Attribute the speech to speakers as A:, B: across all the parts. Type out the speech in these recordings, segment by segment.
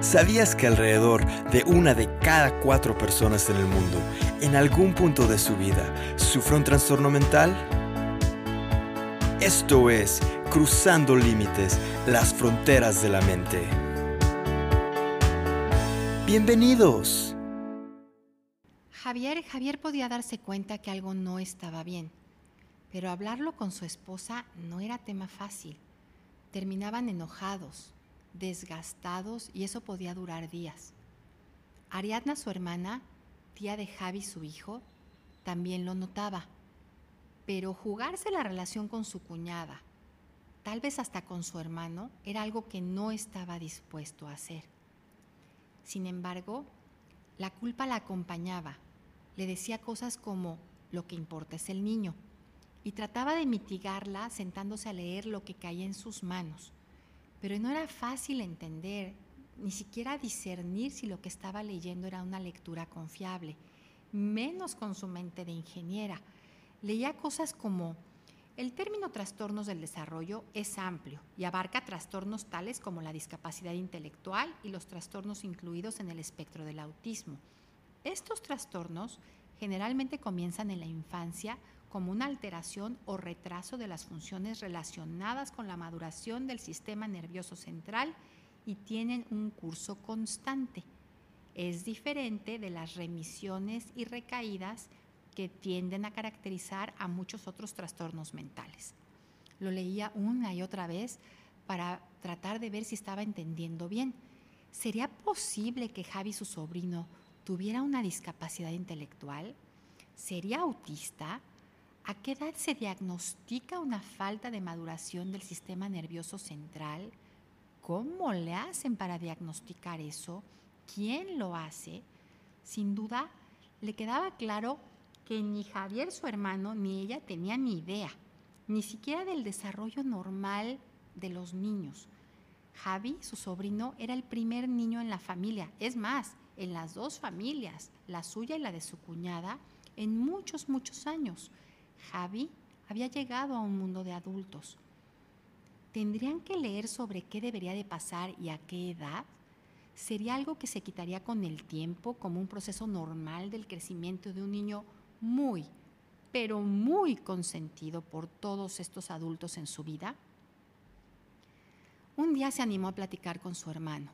A: ¿Sabías que alrededor de una de cada cuatro personas en el mundo, en algún punto de su vida, sufre un trastorno mental? Esto es Cruzando Límites, las fronteras de la mente. Bienvenidos.
B: Javier, Javier podía darse cuenta que algo no estaba bien, pero hablarlo con su esposa no era tema fácil. Terminaban enojados, desgastados y eso podía durar días. Ariadna, su hermana, tía de Javi, su hijo, también lo notaba, pero jugarse la relación con su cuñada, tal vez hasta con su hermano, era algo que no estaba dispuesto a hacer. Sin embargo, la culpa la acompañaba. Le decía cosas como, lo que importa es el niño, y trataba de mitigarla sentándose a leer lo que caía en sus manos pero no era fácil entender, ni siquiera discernir si lo que estaba leyendo era una lectura confiable, menos con su mente de ingeniera. Leía cosas como, el término trastornos del desarrollo es amplio y abarca trastornos tales como la discapacidad intelectual y los trastornos incluidos en el espectro del autismo. Estos trastornos generalmente comienzan en la infancia como una alteración o retraso de las funciones relacionadas con la maduración del sistema nervioso central y tienen un curso constante. Es diferente de las remisiones y recaídas que tienden a caracterizar a muchos otros trastornos mentales. Lo leía una y otra vez para tratar de ver si estaba entendiendo bien. ¿Sería posible que Javi, su sobrino, tuviera una discapacidad intelectual? ¿Sería autista? ¿A qué edad se diagnostica una falta de maduración del sistema nervioso central? ¿Cómo le hacen para diagnosticar eso? ¿Quién lo hace? Sin duda, le quedaba claro que ni Javier, su hermano, ni ella tenían ni idea, ni siquiera del desarrollo normal de los niños. Javi, su sobrino, era el primer niño en la familia, es más, en las dos familias, la suya y la de su cuñada, en muchos, muchos años. Javi había llegado a un mundo de adultos. ¿Tendrían que leer sobre qué debería de pasar y a qué edad? ¿Sería algo que se quitaría con el tiempo como un proceso normal del crecimiento de un niño muy, pero muy consentido por todos estos adultos en su vida? Un día se animó a platicar con su hermano.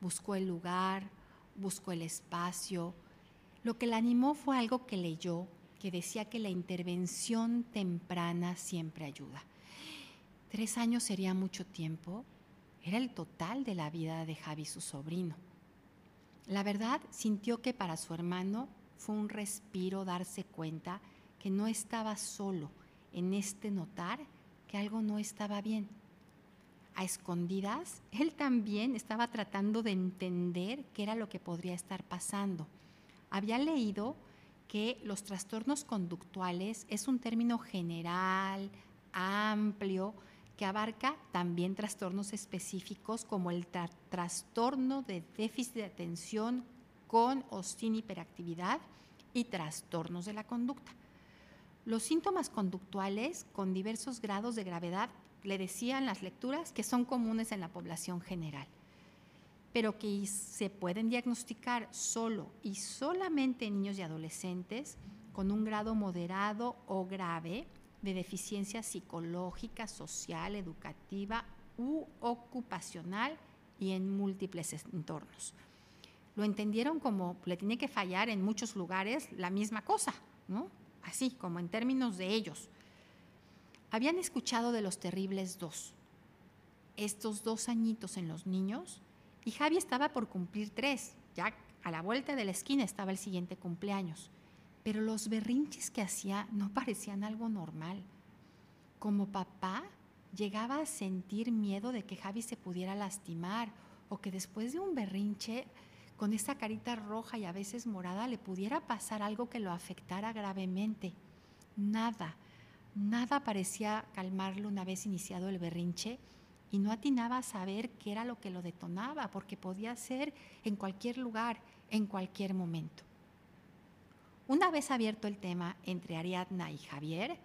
B: Buscó el lugar, buscó el espacio. Lo que la animó fue algo que leyó que decía que la intervención temprana siempre ayuda. Tres años sería mucho tiempo, era el total de la vida de Javi, su sobrino. La verdad, sintió que para su hermano fue un respiro darse cuenta que no estaba solo en este notar que algo no estaba bien. A escondidas, él también estaba tratando de entender qué era lo que podría estar pasando. Había leído que los trastornos conductuales es un término general, amplio, que abarca también trastornos específicos como el trastorno de déficit de atención con o sin hiperactividad y trastornos de la conducta. Los síntomas conductuales con diversos grados de gravedad, le decían las lecturas, que son comunes en la población general pero que se pueden diagnosticar solo y solamente en niños y adolescentes con un grado moderado o grave de deficiencia psicológica, social, educativa u ocupacional y en múltiples entornos. Lo entendieron como le tiene que fallar en muchos lugares la misma cosa, ¿no? Así como en términos de ellos. Habían escuchado de los terribles dos. Estos dos añitos en los niños y Javi estaba por cumplir tres, ya a la vuelta de la esquina estaba el siguiente cumpleaños. Pero los berrinches que hacía no parecían algo normal. Como papá, llegaba a sentir miedo de que Javi se pudiera lastimar o que después de un berrinche, con esa carita roja y a veces morada, le pudiera pasar algo que lo afectara gravemente. Nada, nada parecía calmarlo una vez iniciado el berrinche y no atinaba a saber qué era lo que lo detonaba, porque podía ser en cualquier lugar, en cualquier momento. Una vez abierto el tema entre Ariadna y Javier,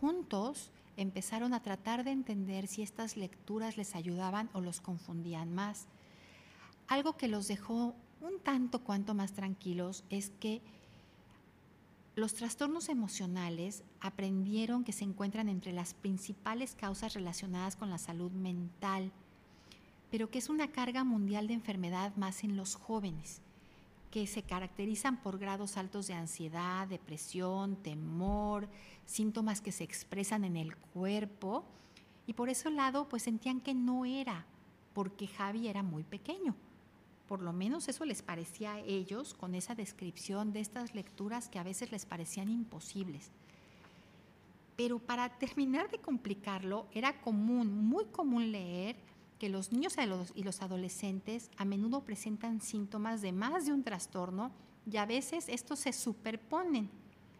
B: juntos empezaron a tratar de entender si estas lecturas les ayudaban o los confundían más. algo que los dejó un tanto cuanto más tranquilos es que los trastornos emocionales aprendieron que se encuentran entre las principales causas relacionadas con la salud mental, pero que es una carga mundial de enfermedad más en los jóvenes, que se caracterizan por grados altos de ansiedad, depresión, temor, síntomas que se expresan en el cuerpo, y por ese lado pues sentían que no era, porque Javi era muy pequeño por lo menos eso les parecía a ellos con esa descripción de estas lecturas que a veces les parecían imposibles. Pero para terminar de complicarlo, era común, muy común leer que los niños y los adolescentes a menudo presentan síntomas de más de un trastorno y a veces estos se superponen.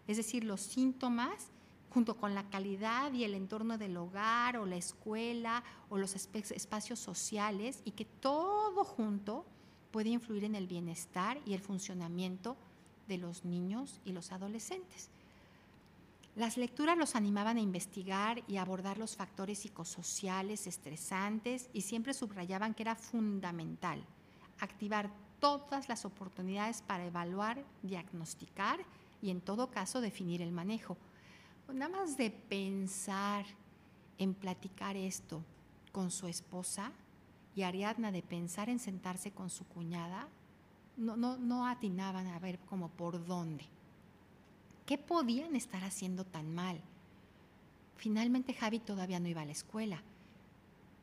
B: Es decir, los síntomas junto con la calidad y el entorno del hogar o la escuela o los espacios sociales y que todo junto puede influir en el bienestar y el funcionamiento de los niños y los adolescentes. Las lecturas los animaban a investigar y abordar los factores psicosociales estresantes y siempre subrayaban que era fundamental activar todas las oportunidades para evaluar, diagnosticar y en todo caso definir el manejo. Nada más de pensar en platicar esto con su esposa, y Ariadna de pensar en sentarse con su cuñada, no, no, no atinaban a ver como por dónde. ¿Qué podían estar haciendo tan mal? Finalmente Javi todavía no iba a la escuela,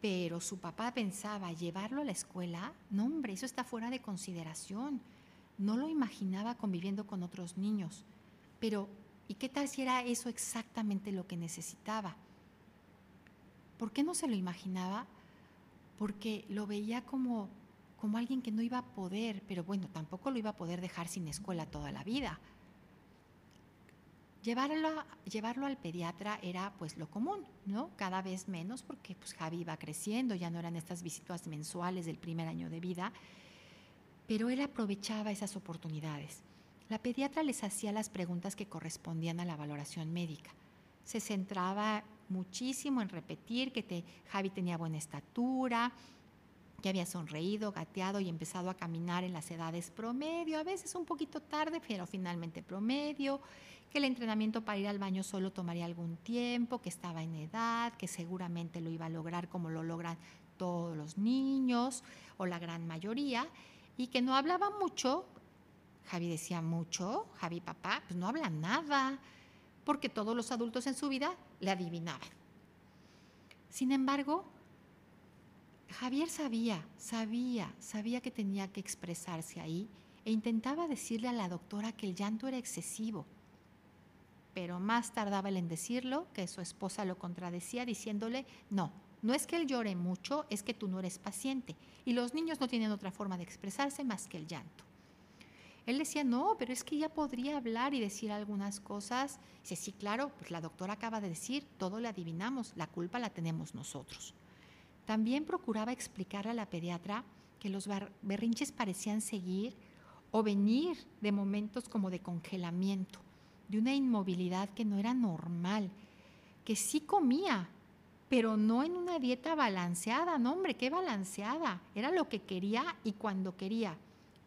B: pero su papá pensaba llevarlo a la escuela. No, hombre, eso está fuera de consideración. No lo imaginaba conviviendo con otros niños. Pero, ¿y qué tal si era eso exactamente lo que necesitaba? ¿Por qué no se lo imaginaba? Porque lo veía como, como alguien que no iba a poder, pero bueno, tampoco lo iba a poder dejar sin escuela toda la vida. Llevarlo, llevarlo al pediatra era pues lo común, ¿no? Cada vez menos porque pues Javi iba creciendo, ya no eran estas visitas mensuales del primer año de vida, pero él aprovechaba esas oportunidades. La pediatra les hacía las preguntas que correspondían a la valoración médica. Se centraba muchísimo en repetir que te, Javi tenía buena estatura, que había sonreído, gateado y empezado a caminar en las edades promedio, a veces un poquito tarde, pero finalmente promedio, que el entrenamiento para ir al baño solo tomaría algún tiempo, que estaba en edad, que seguramente lo iba a lograr como lo logran todos los niños o la gran mayoría, y que no hablaba mucho. Javi decía mucho, Javi papá, pues no habla nada, porque todos los adultos en su vida le adivinaban. Sin embargo, Javier sabía, sabía, sabía que tenía que expresarse ahí e intentaba decirle a la doctora que el llanto era excesivo. Pero más tardaba él en decirlo que su esposa lo contradecía diciéndole, no, no es que él llore mucho, es que tú no eres paciente y los niños no tienen otra forma de expresarse más que el llanto. Él decía, no, pero es que ya podría hablar y decir algunas cosas. Dice, sí, claro, pues la doctora acaba de decir, todo le adivinamos, la culpa la tenemos nosotros. También procuraba explicarle a la pediatra que los berrinches parecían seguir o venir de momentos como de congelamiento, de una inmovilidad que no era normal, que sí comía, pero no en una dieta balanceada, no hombre, qué balanceada, era lo que quería y cuando quería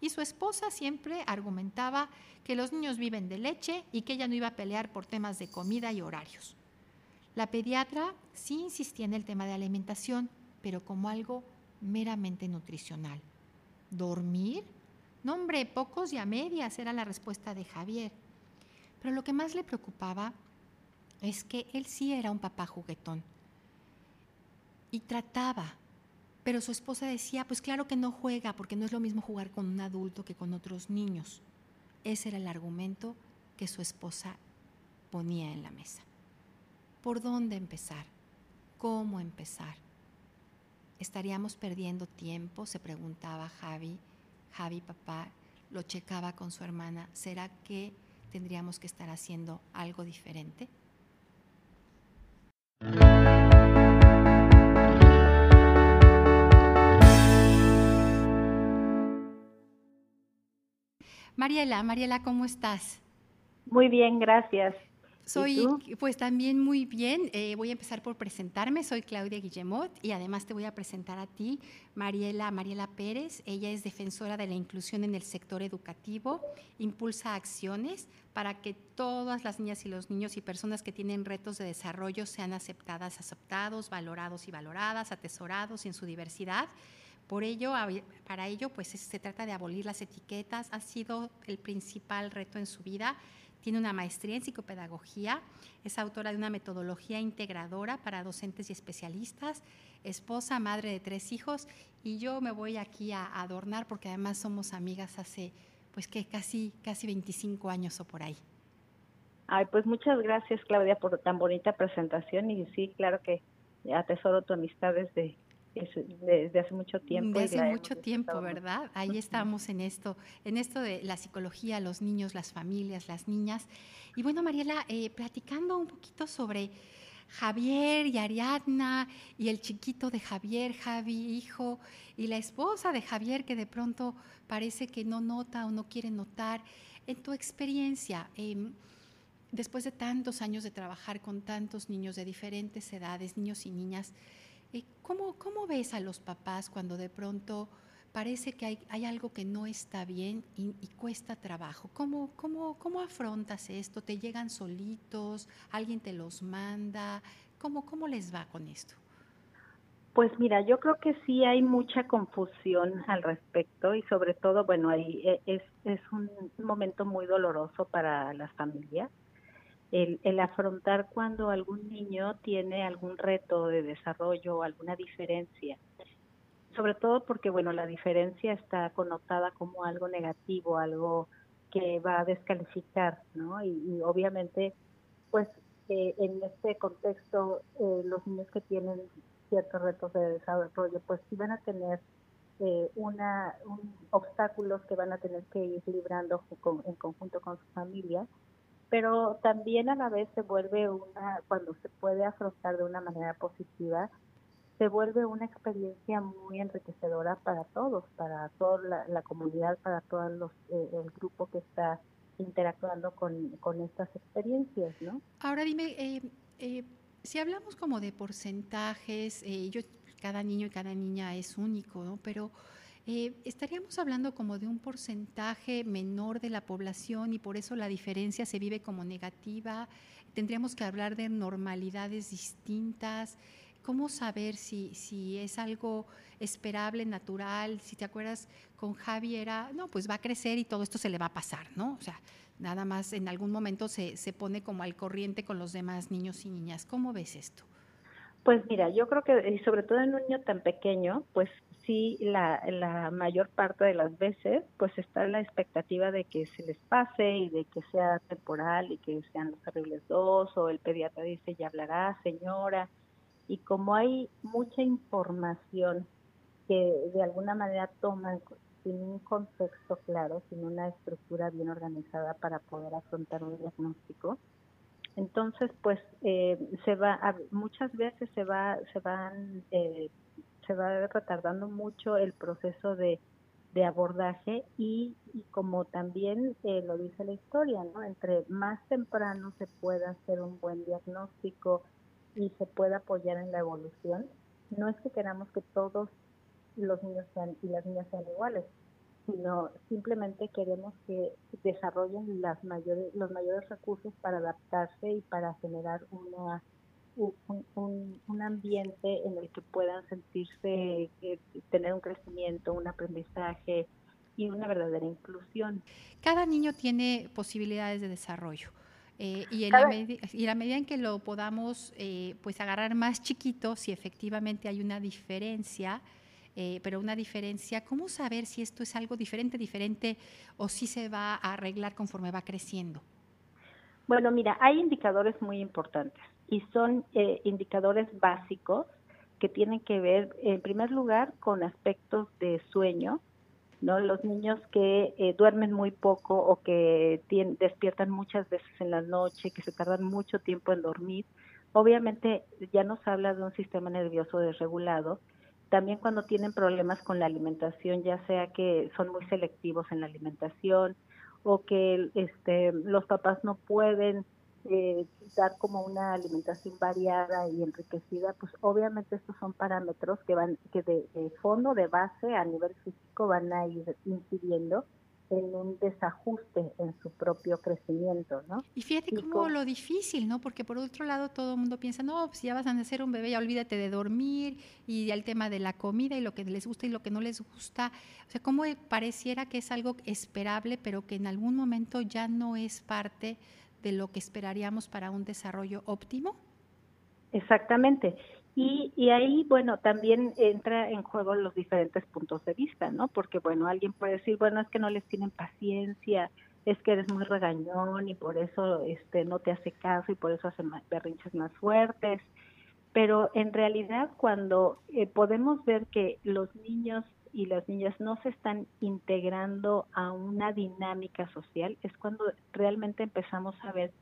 B: y su esposa siempre argumentaba que los niños viven de leche y que ella no iba a pelear por temas de comida y horarios. La pediatra sí insistía en el tema de alimentación, pero como algo meramente nutricional. ¿Dormir? No, hombre, pocos y a medias era la respuesta de Javier. Pero lo que más le preocupaba es que él sí era un papá juguetón y trataba pero su esposa decía, pues claro que no juega, porque no es lo mismo jugar con un adulto que con otros niños. Ese era el argumento que su esposa ponía en la mesa. ¿Por dónde empezar? ¿Cómo empezar? ¿Estaríamos perdiendo tiempo? Se preguntaba Javi. Javi, papá, lo checaba con su hermana. ¿Será que tendríamos que estar haciendo algo diferente? Mariela, Mariela, ¿cómo estás?
C: Muy bien, gracias.
B: Soy, pues también muy bien. Eh, voy a empezar por presentarme. Soy Claudia Guillemot y además te voy a presentar a ti, Mariela, Mariela Pérez. Ella es defensora de la inclusión en el sector educativo, impulsa acciones para que todas las niñas y los niños y personas que tienen retos de desarrollo sean aceptadas, aceptados, valorados y valoradas, atesorados en su diversidad. Por ello, para ello, pues se trata de abolir las etiquetas. Ha sido el principal reto en su vida tiene una maestría en psicopedagogía, es autora de una metodología integradora para docentes y especialistas, esposa, madre de tres hijos y yo me voy aquí a adornar porque además somos amigas hace pues que casi casi 25 años o por ahí.
C: Ay, pues muchas gracias Claudia por tan bonita presentación y sí, claro que atesoro tu amistad desde desde hace mucho tiempo.
B: Desde hace mucho tiempo, ¿verdad? Ahí estamos en esto, en esto de la psicología, los niños, las familias, las niñas. Y bueno, Mariela, eh, platicando un poquito sobre Javier y Ariadna y el chiquito de Javier, Javi, hijo, y la esposa de Javier que de pronto parece que no nota o no quiere notar. En tu experiencia, em, después de tantos años de trabajar con tantos niños de diferentes edades, niños y niñas, ¿Cómo, ¿Cómo ves a los papás cuando de pronto parece que hay, hay algo que no está bien y, cuesta trabajo? ¿Cómo, cómo, ¿Cómo afrontas esto? ¿Te llegan solitos? ¿Alguien te los manda? ¿Cómo, cómo les va con esto?
C: Pues mira, yo creo que sí hay mucha confusión al respecto y sobre todo, bueno, ahí e, es, es un momento muy doloroso para las familias el, afrontar cuando algún niño tiene algún reto de desarrollo o alguna diferencia. Sobre todo porque, bueno, la diferencia está connotada como algo negativo, algo que va a descalificar, ¿no? Y, obviamente, pues eh, en este contexto, eh, los niños que tienen ciertos retos de desarrollo, pues sí van a tener eh, una, obstáculos que van a tener que ir librando en conjunto con su familia pero también a la vez se vuelve una, cuando se puede afrontar de una manera positiva, se vuelve una experiencia muy enriquecedora para todos, para toda la, comunidad, para todo eh, el grupo que está interactuando con, con estas experiencias, ¿no?
B: Ahora dime, eh, eh, si hablamos como de porcentajes, yo, cada niño y cada niña es único, ¿no? Pero eh, estaríamos hablando como de un porcentaje menor de la población y por eso la diferencia se vive como negativa. Tendríamos que hablar de normalidades distintas. ¿Cómo saber si, si es algo esperable, natural? Si te acuerdas, con Javi era, no, pues va a crecer y todo esto se le va a pasar, ¿no? O sea, nada más en algún momento se, se pone como al corriente con los demás niños y niñas. ¿Cómo ves esto?
C: Pues mira, yo creo que, y sobre todo en un niño tan pequeño, pues sí la, la mayor parte de las veces pues está la expectativa de que se les pase y de que sea temporal y que sean los terribles dos o el pediatra dice ya hablará señora y como hay mucha información que de alguna manera toman sin un contexto claro, sin una estructura bien organizada para poder afrontar un diagnóstico, entonces pues eh, se va muchas veces se va se van eh, se va retardando mucho el proceso de, abordaje y, como también eh, lo dice la historia, ¿no? Entre más temprano se pueda hacer un buen diagnóstico y se pueda apoyar en la evolución, no es que queramos que todos los niños sean y las niñas sean iguales, sino simplemente queremos que desarrollen las mayores, los mayores recursos para adaptarse y para generar una un, un, ambiente en el que puedan sentirse, eh, tener un crecimiento, un aprendizaje y una verdadera inclusión.
B: Cada niño tiene posibilidades de desarrollo. Eh, y, en la y la medida en que lo podamos eh, pues agarrar más chiquito, si efectivamente hay una diferencia, pero una diferencia, ¿cómo saber si esto es algo diferente, diferente o si se va a arreglar conforme va creciendo?
C: Bueno, mira, hay indicadores muy importantes y son eh, indicadores básicos que tienen que ver, en primer lugar, con aspectos de sueño, ¿no? Los niños que eh, duermen muy poco o que despiertan muchas veces en la noche, que se tardan mucho tiempo en dormir, obviamente ya nos habla de un sistema nervioso desregulado. También cuando tienen problemas con la alimentación, ya sea que son muy selectivos en la alimentación o que este, los papás no pueden eh, dar como una alimentación variada y enriquecida, pues obviamente estos son parámetros que van, que de, fondo, de base, a nivel físico van a ir incidiendo en un desajuste en su propio crecimiento, ¿no?
B: Y fíjate cómo lo difícil, ¿no? Porque por otro lado todo el mundo piensa, no, pues ya vas a nacer un bebé, ya olvídate de dormir y el tema de la comida y lo que les gusta y lo que no les gusta. O sea, cómo pareciera que es algo esperable, pero que en algún momento ya no es parte de lo que esperaríamos para un desarrollo óptimo?
C: Exactamente. Y, ahí, bueno, también entra en juego los diferentes puntos de vista, ¿no? Porque, bueno, alguien puede decir, bueno, es que no les tienen paciencia, es que eres muy regañón y por eso este, no te hace caso y por eso hacen berrinches más fuertes. Pero en realidad, cuando eh, podemos ver que los niños y las niñas no se están integrando a una dinámica social, es cuando realmente empezamos a ver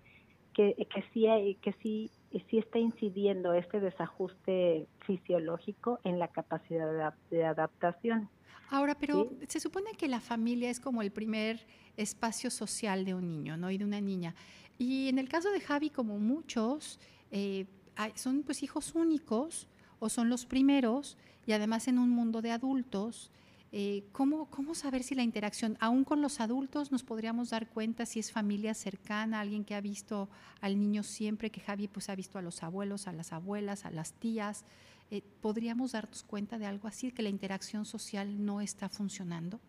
C: que, que sí hay, que sí, sí está incidiendo este desajuste fisiológico en la capacidad de, adaptación.
B: Ahora, pero se supone que la familia es como el primer espacio social de un niño, ¿no? Y de una niña. Y en el caso de Javi, como muchos, eh, son pues hijos únicos o son los primeros y además en un mundo de adultos, eh, ¿cómo, ¿cómo, saber si la interacción, aún con los adultos, nos podríamos dar cuenta si es familia cercana, alguien que ha visto al niño siempre, que Javi pues ha visto a los abuelos, a las abuelas, a las tías? Eh, ¿Podríamos darnos cuenta de algo así, que la interacción social no está funcionando?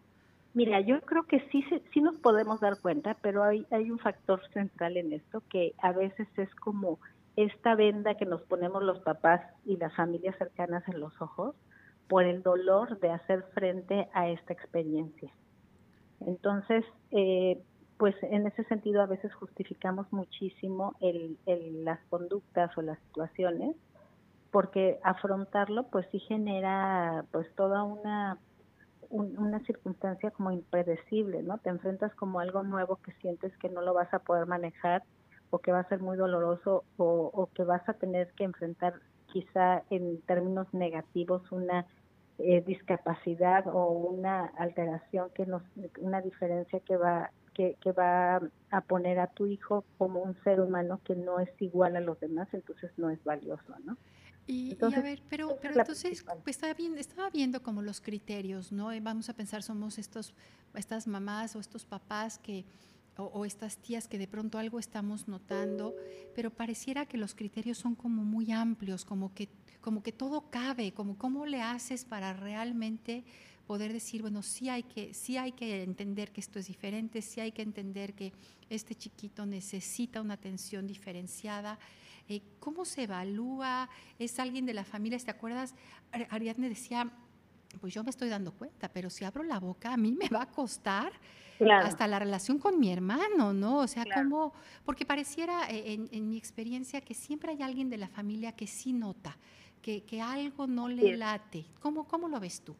C: Mira, yo creo que sí, sí nos podemos dar cuenta, pero hay, hay un factor central en esto que a veces es como esta venda que nos ponemos los papás y las familias cercanas en los ojos por el dolor de hacer frente a esta experiencia. Entonces, eh, pues en ese sentido a veces justificamos muchísimo el, las conductas o las situaciones, porque afrontarlo pues sí genera pues toda una una circunstancia como impredecible, ¿no? Te enfrentas como algo nuevo que sientes que no lo vas a poder manejar o que va a ser muy doloroso o, que vas a tener que enfrentar quizá en términos negativos una eh, discapacidad o una alteración que nos una diferencia que va que, que, va a poner a tu hijo como un ser humano que no es igual a los demás entonces no es valioso no
B: y, a ver, pero, pero entonces pues, estaba, bien, estaba viendo como los criterios, ¿no? vamos a pensar, somos estos, estas mamás o estos papás que o, estas tías que de pronto algo estamos notando, pero pareciera que los criterios son como muy amplios, como que, como que todo cabe, como cómo le haces para realmente poder decir, bueno, sí hay que, sí hay que entender que esto es diferente, sí hay que entender que este chiquito necesita una atención diferenciada. Eh, ¿Cómo se evalúa? ¿Es alguien de la familia? ¿Te acuerdas? Ariadne decía, pues yo me estoy dando cuenta, pero si abro la boca a mí me va a costar hasta la relación con mi hermano, ¿no? O sea, como, porque pareciera eh, en, mi experiencia que siempre hay alguien de la familia que sí nota, que, que algo no le late. ¿Cómo, ¿Cómo lo ves tú?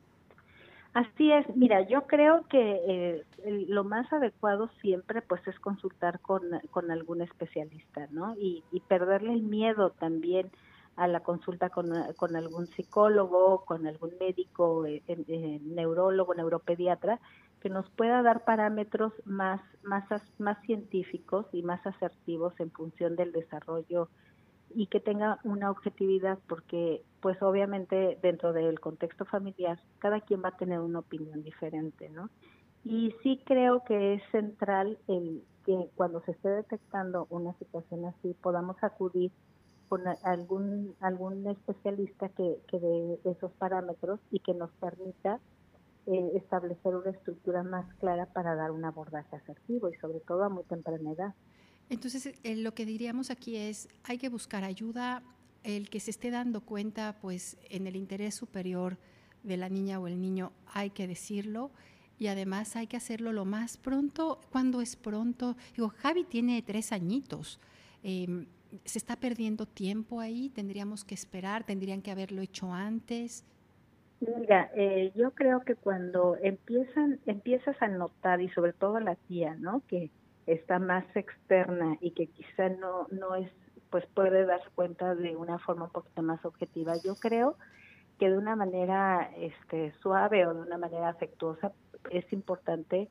C: Así es, mira, yo creo que eh, lo más adecuado siempre pues es consultar con, con algún especialista, ¿no? Y, y perderle el miedo también a la consulta con, con algún psicólogo, con algún médico, eh, neurólogo, neuropediatra, que nos pueda dar parámetros más, más, más científicos y más asertivos en función del desarrollo y que tenga una objetividad porque pues obviamente dentro del contexto familiar cada quien va a tener una opinión diferente, ¿no? Y sí creo que es central el que cuando se esté detectando una situación así podamos acudir con algún algún especialista que, que dé esos parámetros y que nos permita eh, establecer una estructura más clara para dar un abordaje asertivo y sobre todo a muy temprana edad.
B: Entonces, eh, lo que diríamos aquí es, hay que buscar ayuda, el que se esté dando cuenta, pues en el interés superior de la niña o el niño, hay que decirlo y además hay que hacerlo lo más pronto, cuando es pronto. Digo, Javi tiene tres añitos. Em, se está perdiendo tiempo ahí, tendríamos que esperar, tendrían que haberlo hecho antes.
C: Mira, eh, yo creo que cuando empiezan, empiezas a notar, y sobre todo la tía, ¿no? Que está más externa y que quizá no, no es, pues puede dar cuenta de una forma un poquito más objetiva. Yo creo que de una manera este, suave o de una manera afectuosa es importante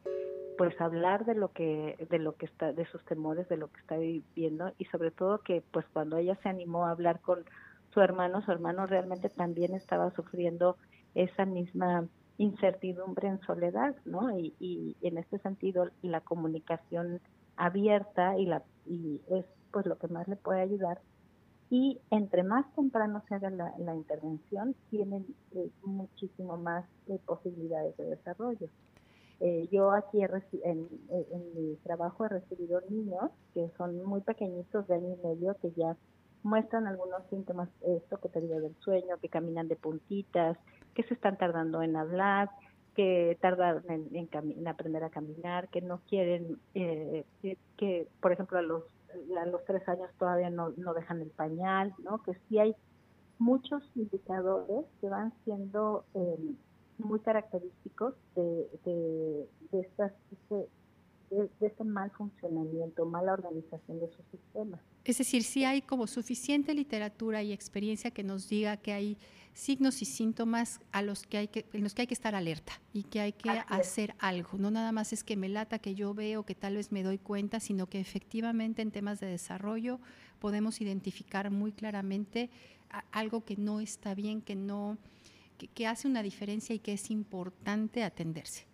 C: pues hablar de lo que de lo que está de sus temores de lo que está viviendo y sobre todo que pues cuando ella se animó a hablar con su hermano su hermano realmente también estaba sufriendo esa misma incertidumbre en soledad no y, y en este sentido la comunicación abierta y la y es pues lo que más le puede ayudar. Y entre más temprano se haga la, intervención tienen eh, muchísimo más eh, posibilidades de desarrollo eh, yo aquí en, en, mi trabajo he recibido niños que son muy pequeñitos de año y medio que ya muestran algunos síntomas, esto que te digo del sueño, que caminan de puntitas, que se están tardando en hablar, que tardan en, aprender a caminar, que no quieren, eh, que, por ejemplo a los, a los tres años todavía no, no dejan el pañal, ¿no? que sí hay muchos indicadores que van siendo eh, muy característicos de, de, de, estas, de, de, este mal funcionamiento, mala organización de su sistema.
B: Es decir, si hay como suficiente literatura y experiencia que nos diga que hay signos y síntomas a los que hay que, en los que hay que estar alerta y que hay que hacer algo. No nada más es que me lata, que yo veo, que tal vez me doy cuenta, sino que efectivamente en temas de desarrollo podemos identificar muy claramente algo que no está bien, que no que, hace una diferencia y que es importante atenderse.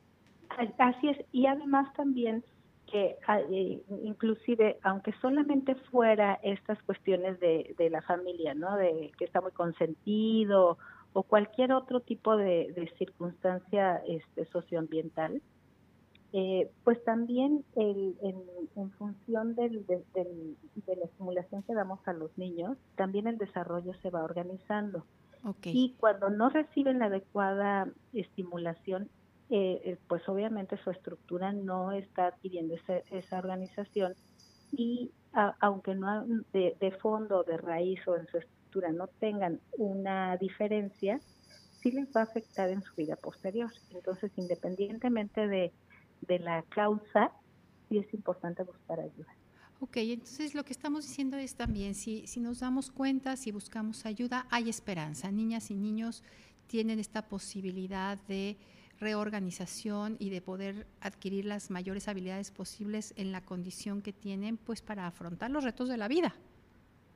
C: Así es, y además también que ah, eh, inclusive, aunque solamente fuera estas cuestiones de, de, la familia, ¿no? De que está muy consentido o cualquier otro tipo de, circunstancia este, socioambiental, eh, pues también el, en, función del, de, de la estimulación que damos a los niños, también el desarrollo se va organizando. Y cuando no reciben la adecuada estimulación, eh, eh, pues obviamente su estructura no está adquiriendo esa organización y aunque no de, de fondo, de raíz o en su estructura no tengan una diferencia, sí les va a afectar en su vida posterior. Entonces, independientemente de, de la causa, sí es importante buscar ayuda.
B: Ok, entonces lo que estamos diciendo es también, si, si nos damos cuenta, si buscamos ayuda, hay esperanza. Niñas y niños tienen esta posibilidad de reorganización y de poder adquirir las mayores habilidades posibles en la condición que tienen pues para afrontar los retos de la vida.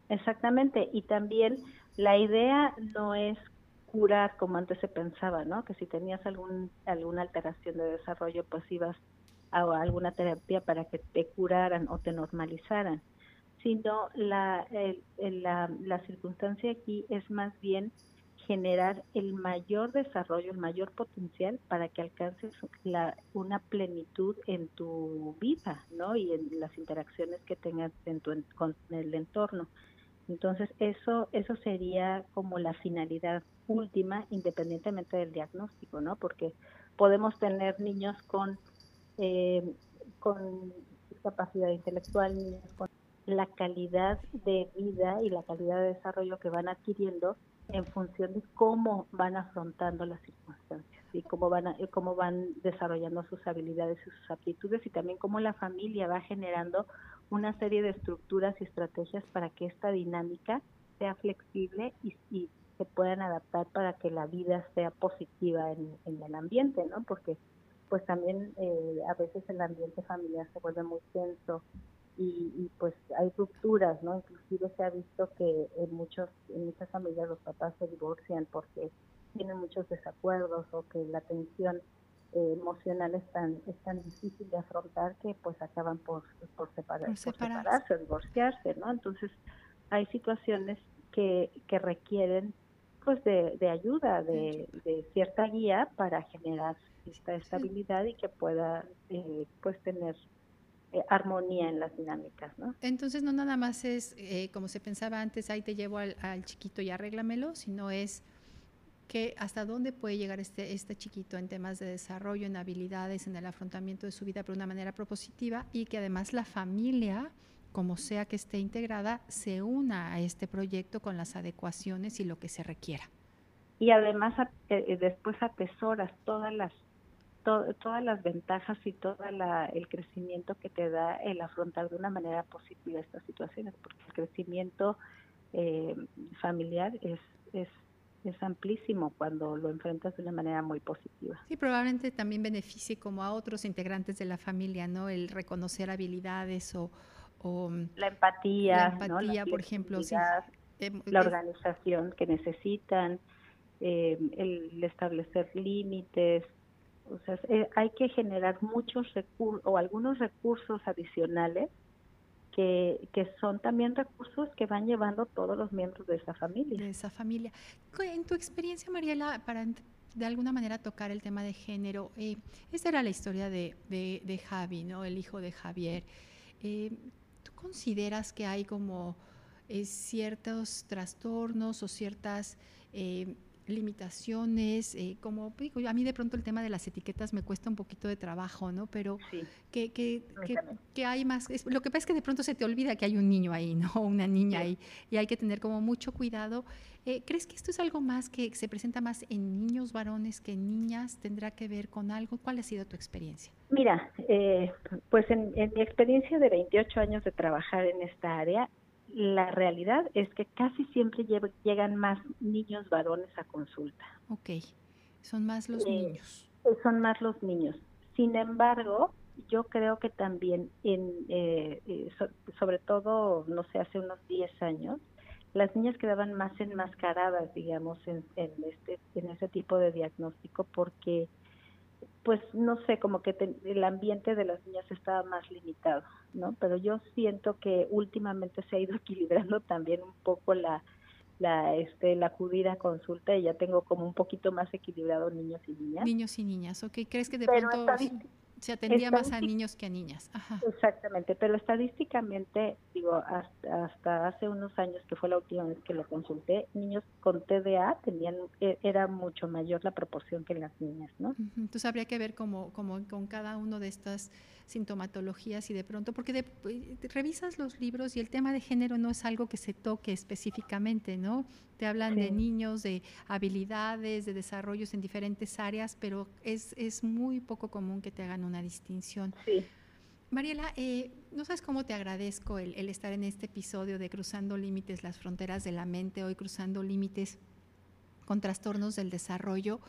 C: Exactamente, y también la idea no es curar como antes se pensaba, ¿no? Que si tenías algún alguna alteración de desarrollo pues ibas a alguna terapia para que te curaran o te normalizaran, sino la, la, la circunstancia aquí es más bien generar el mayor desarrollo, el mayor potencial para que alcances la, una plenitud en tu vida, ¿no? Y en las interacciones que tengas en tu, con el entorno. Entonces, eso, eso sería como la finalidad última, independientemente del diagnóstico, ¿no? Porque podemos tener niños con eh, con discapacidad intelectual, con la calidad de vida y la calidad de desarrollo que van adquiriendo en función de cómo van afrontando las circunstancias y cómo van cómo van desarrollando sus habilidades y sus aptitudes y también cómo la familia va generando una serie de estructuras y estrategias para que esta dinámica sea flexible y, y se puedan adaptar para que la vida sea positiva en, en el ambiente, ¿no? Porque pues también eh, a veces el ambiente familiar se vuelve muy tenso y, pues hay rupturas, ¿no? Inclusive se ha visto que en muchos en muchas familias los papás se divorcian porque tienen muchos desacuerdos o que la tensión eh, emocional es tan es tan difícil de afrontar que pues acaban por por, separar, por separarse o divorciarse, ¿no? Entonces hay situaciones que que requieren pues de, de ayuda, de, de cierta guía para generar esta estabilidad y que pueda eh, pues tener eh, armonía en las dinámicas, ¿no?
B: Entonces no nada más es eh, como se pensaba antes, ahí te llevo al, chiquito y arréglamelo, sino es que hasta dónde puede llegar este, este chiquito en temas de desarrollo, en habilidades, en el afrontamiento de su vida de una manera propositiva y que además la familia, como sea que esté integrada, se una a este proyecto con las adecuaciones y lo que se requiera.
C: Y además después atesoras todas las todas las ventajas y todo el crecimiento que te da el afrontar de una manera positiva estas situaciones, porque el crecimiento eh, familiar es, es es amplísimo cuando lo enfrentas de una manera muy positiva.
B: Sí, probablemente también beneficie como a otros integrantes de la familia, ¿no? El reconocer habilidades o...
C: Mm, la empatía,
B: la empatía, por ejemplo,
C: em, la organización que necesitan, em, el establecer límites, o sea, eh, hay que generar muchos recursos o algunos recursos adicionales que, que, son también recursos que van llevando todos los miembros de esa familia.
B: De esa familia. En tu experiencia, Mariela, para de alguna manera tocar el tema de género, eh, esa era la historia de, de, Javi, ¿no? El hijo de Javier. Eh, ¿Tú consideras que hay como eh, ciertos trastornos o ciertas limitaciones, eh, como digo, a mí de pronto el tema de las etiquetas me cuesta un poquito de trabajo, ¿no? Pero que, que, que, hay más, lo que pasa es que de pronto se te olvida que hay un niño ahí, ¿no? Una niña ahí, y hay que tener como mucho cuidado. Eh, ¿Crees que esto es algo más que se presenta más en niños varones que en niñas? ¿Tendrá que ver con algo? ¿Cuál ha sido tu experiencia?
C: Mira, eh, pues en, en mi experiencia de 28 años de trabajar en esta área, la realidad es que casi siempre llegan más niños varones a consulta.
B: Ok, son más los eh, niños.
C: Son más los niños. Sin embargo, yo creo que también, en, eh, eh, sobre todo, no sé, hace unos 10 años, las niñas quedaban más enmascaradas, digamos, en, en, este, en ese tipo de diagnóstico porque pues no sé, como que el ambiente de las niñas estaba más limitado, ¿no? Pero yo siento que últimamente se ha ido equilibrando también un poco la la este la acudida a consulta y ya tengo como un poquito más equilibrado niños y niñas.
B: Niños y niñas, ¿ok? ¿Crees que de pronto se atendía más a niños que a niñas.
C: Exactamente, pero estadísticamente, digo, hasta, hasta, hace unos años que fue la última vez que lo consulté, niños con TDA tenían e, era mucho mayor la proporción que las niñas, ¿no?
B: Entonces habría que ver como, como con cada uno de estas sintomatologías y de pronto, porque de, eh, revisas los libros y el tema de género no es algo que se toque específicamente, ¿no? Te hablan de niños, de habilidades, de desarrollos en diferentes áreas, pero es, es muy poco común que te hagan una distinción.
C: Sí.
B: Mariela, eh, no sabes cómo te agradezco el, el, estar en este episodio de Cruzando Límites, las fronteras de la mente, hoy cruzando límites con trastornos del desarrollo.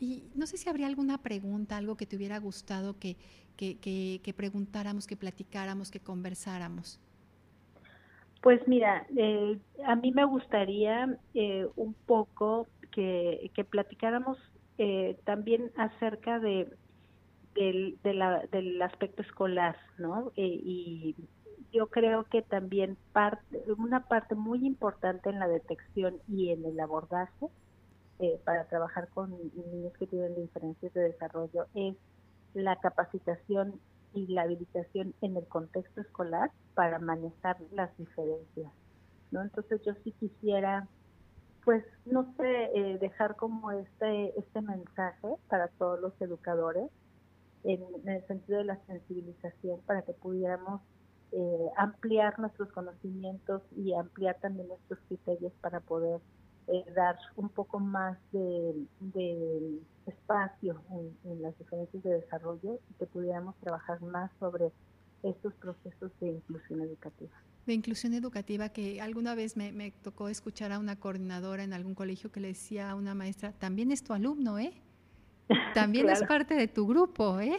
B: Y no sé si habría alguna pregunta, algo que te hubiera gustado que, que, preguntáramos, que platicáramos, que conversáramos?
C: Pues mira, eh, a mí me gustaría eh, un poco que, platicáramos eh, también acerca de, del, del aspecto escolar, ¿no? y yo creo que también parte, una parte muy importante en la detección y en el abordaje para trabajar con niños que tienen diferencias de desarrollo es la capacitación y la habilitación en el contexto escolar para manejar las diferencias, ¿no? Entonces yo sí quisiera, pues, no sé, eh, dejar como este, este mensaje para todos los educadores en, el sentido de la sensibilización para que pudiéramos eh, ampliar nuestros conocimientos y ampliar también nuestros criterios para poder eh, dar un poco más de, espacio en, las diferencias de desarrollo y que pudiéramos trabajar más sobre estos procesos de inclusión educativa.
B: De inclusión educativa que alguna vez me, tocó escuchar a una coordinadora en algún colegio que le decía a una maestra, también es tu alumno, ¿eh? También es parte de tu grupo, ¿eh?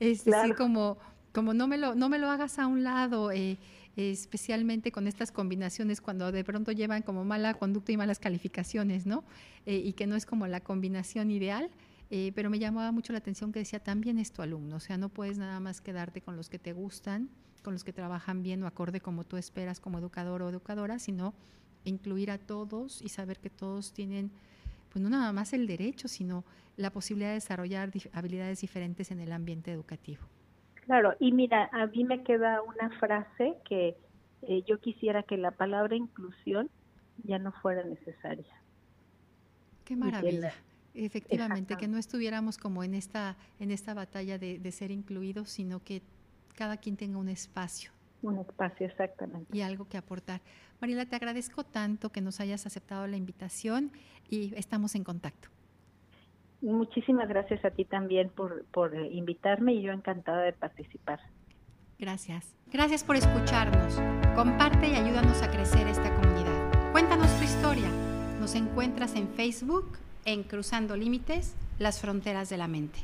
B: Es decir, como, como no, me lo, no me lo hagas a un lado, eh, especialmente con estas combinaciones cuando de pronto llevan como mala conducta y malas calificaciones, ¿no? Eh, y que no es como la combinación ideal. Eh, pero me llamaba mucho la atención que decía, también es tu alumno, o sea, no puedes nada más quedarte con los que te gustan, con los que trabajan bien o acorde como tú esperas como educador o educadora, sino incluir a todos y saber que todos tienen, pues no nada más el derecho, sino la posibilidad de desarrollar habilidades diferentes en el ambiente educativo.
C: Claro, y mira, a mí me queda una frase que eh, yo quisiera que la palabra inclusión ya no fuera necesaria.
B: Qué maravilla. Efectivamente, que no estuviéramos como en esta, en esta batalla de, de, ser incluidos, sino que cada quien tenga un espacio.
C: Un espacio, exactamente.
B: Y algo que aportar. Mariela, te agradezco tanto que nos hayas aceptado la invitación y estamos en contacto.
C: Muchísimas gracias a ti también por, por invitarme y yo encantada de participar.
B: Gracias. Gracias por escucharnos. Comparte y ayúdanos a crecer esta comunidad. Cuéntanos tu historia Nos encuentras en Facebook en Cruzando Límites, las fronteras de la mente.